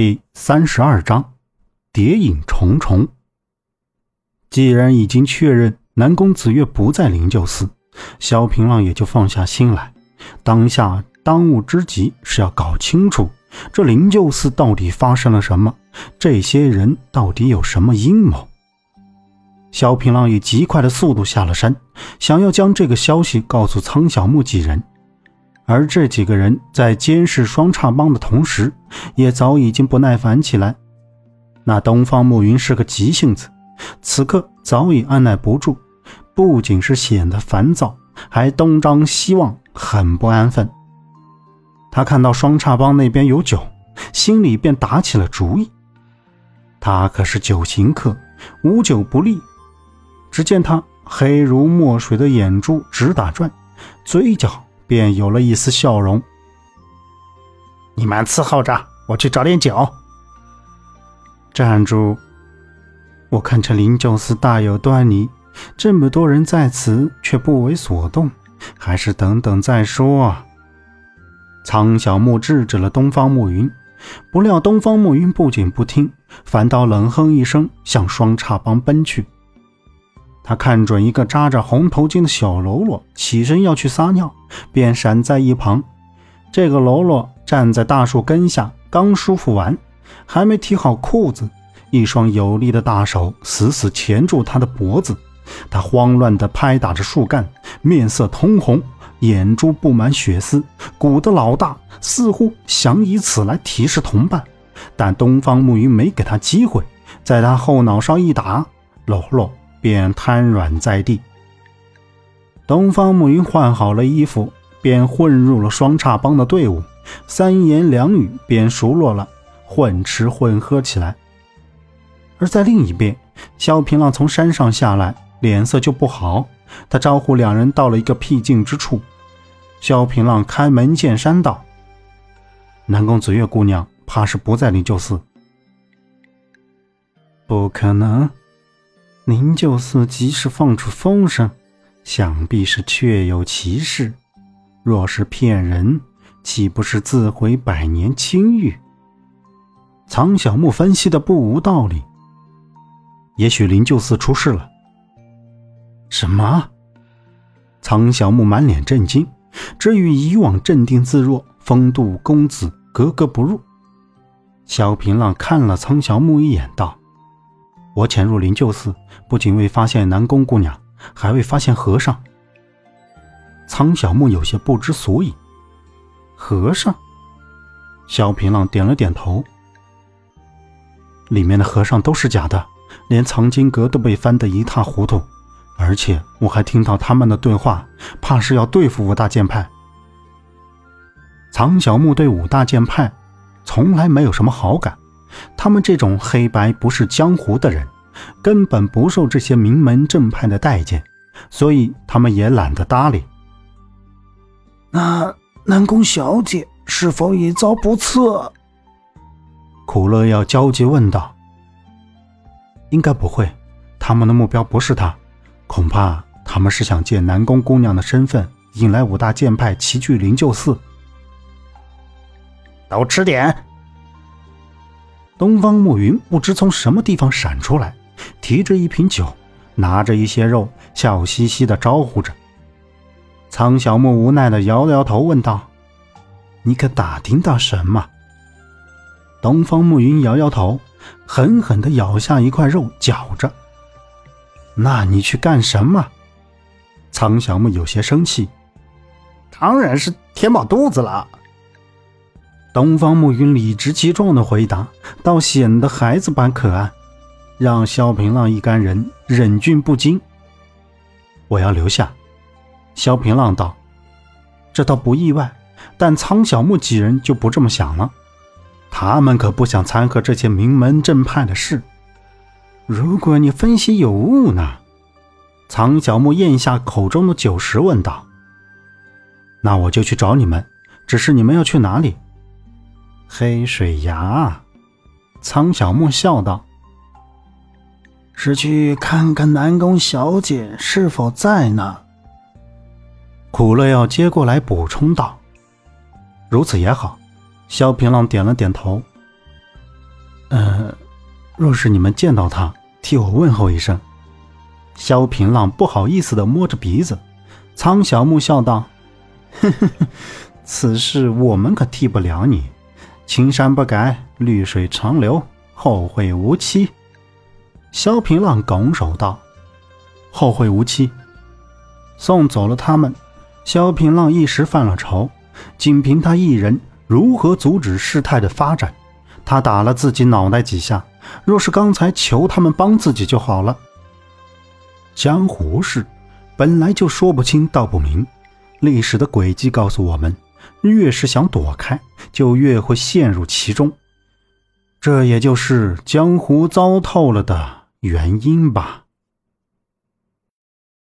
第三十二章，谍影重重。既然已经确认南宫子月不在灵鹫寺，萧平浪也就放下心来。当下当务之急是要搞清楚这灵鹫寺到底发生了什么，这些人到底有什么阴谋。萧平浪以极快的速度下了山，想要将这个消息告诉苍小木几人。而这几个人在监视双叉帮的同时，也早已经不耐烦起来。那东方暮云是个急性子，此刻早已按耐不住，不仅是显得烦躁，还东张西望，很不安分。他看到双叉帮那边有酒，心里便打起了主意。他可是酒行客，无酒不利。只见他黑如墨水的眼珠直打转，嘴角。便有了一丝笑容。你们伺候着，我去找点酒。站住！我看这灵鹫寺大有端倪，这么多人在此却不为所动，还是等等再说。苍小木制止了东方暮云，不料东方暮云不仅不听，反倒冷哼一声，向双叉帮奔去。他看准一个扎着红头巾的小喽啰起身要去撒尿，便闪在一旁。这个喽啰站在大树根下，刚舒服完，还没提好裤子，一双有力的大手死死钳住他的脖子。他慌乱地拍打着树干，面色通红，眼珠布满血丝，鼓得老大，似乎想以此来提示同伴。但东方木鱼没给他机会，在他后脑上一打，喽啰。便瘫软在地。东方暮云换好了衣服，便混入了双叉帮的队伍，三言两语便熟络了，混吃混喝起来。而在另一边，萧平浪从山上下来，脸色就不好。他招呼两人到了一个僻静之处。萧平浪开门见山道：“南宫子月姑娘怕是不在灵鹫寺。”“不可能。”灵鹫寺即使放出风声，想必是确有其事。若是骗人，岂不是自毁百年清誉？苍小木分析的不无道理。也许灵鹫寺出事了。什么？苍小木满脸震惊，这与以往镇定自若、风度公子格格不入。萧平浪看了苍小木一眼，道。我潜入灵鹫寺，不仅未发现南宫姑娘，还未发现和尚。苍小木有些不知所以。和尚？萧平浪点了点头。里面的和尚都是假的，连藏经阁都被翻得一塌糊涂，而且我还听到他们的对话，怕是要对付五大剑派。苍小木对五大剑派从来没有什么好感。他们这种黑白不是江湖的人，根本不受这些名门正派的待见，所以他们也懒得搭理。那南宫小姐是否也遭不测？苦乐要焦急问道。应该不会，他们的目标不是他，恐怕他们是想借南宫姑娘的身份，引来五大剑派齐聚灵鹫寺。都吃点。东方暮云不知从什么地方闪出来，提着一瓶酒，拿着一些肉，笑嘻嘻的招呼着。苍小木无奈的摇了摇头，问道：“你可打听到什么？”东方暮云摇摇头，狠狠的咬下一块肉，嚼着。“那你去干什么？”苍小木有些生气。“当然是填饱肚子了。”东方暮云理直气壮的回答，倒显得孩子般可爱，让萧平浪一干人忍俊不禁。我要留下。萧平浪道：“这倒不意外，但苍小木几人就不这么想了。他们可不想掺和这些名门正派的事。如果你分析有误呢？”苍小木咽下口中的酒食，问道：“那我就去找你们，只是你们要去哪里？”黑水崖，苍小木笑道：“是去看看南宫小姐是否在呢？”苦乐要接过来补充道：“如此也好。”萧平浪点了点头。呃，若是你们见到他，替我问候一声。萧平浪不好意思的摸着鼻子。苍小木笑道：“呵呵呵，此事我们可替不了你。青山不改，绿水长流，后会无期。”萧平浪拱手道：“后会无期。”送走了他们，萧平浪一时犯了愁，仅凭他一人如何阻止事态的发展？他打了自己脑袋几下，若是刚才求他们帮自己就好了。江湖事本来就说不清道不明，历史的轨迹告诉我们，越是想躲开，就越会陷入其中。这也就是江湖糟透了的原因吧。